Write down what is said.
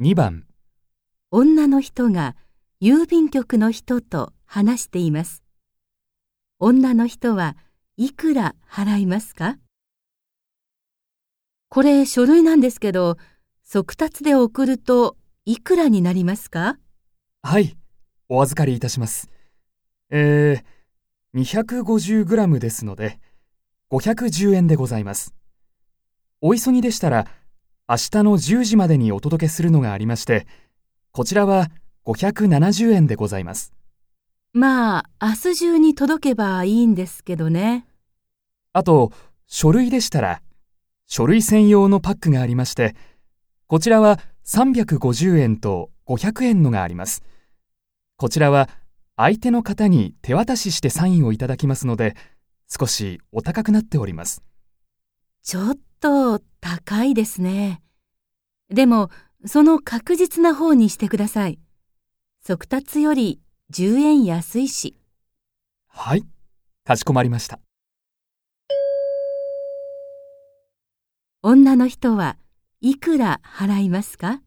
2番女の人が郵便局の人と話しています。女の人はいくら払いますか？これ書類なんですけど、速達で送るといくらになりますか？はい、お預かりいたします。えー、250g ですので、510円でございます。お急ぎでしたら、明日の10時までにお届けするのがありまして、こちらは570円でございます。まあ、明日中に届けばいいんですけどね。あと、書類でしたら、書類専用のパックがありまして、こちらは350円と500円のがあります。こちらは相手の方に手渡ししてサインをいただきますので、少しお高くなっております。ちょっと高いですね。でも、その確実な方にしてください。速達より10円安いし。はい、かしこまりました。女の人はいくら払いますか？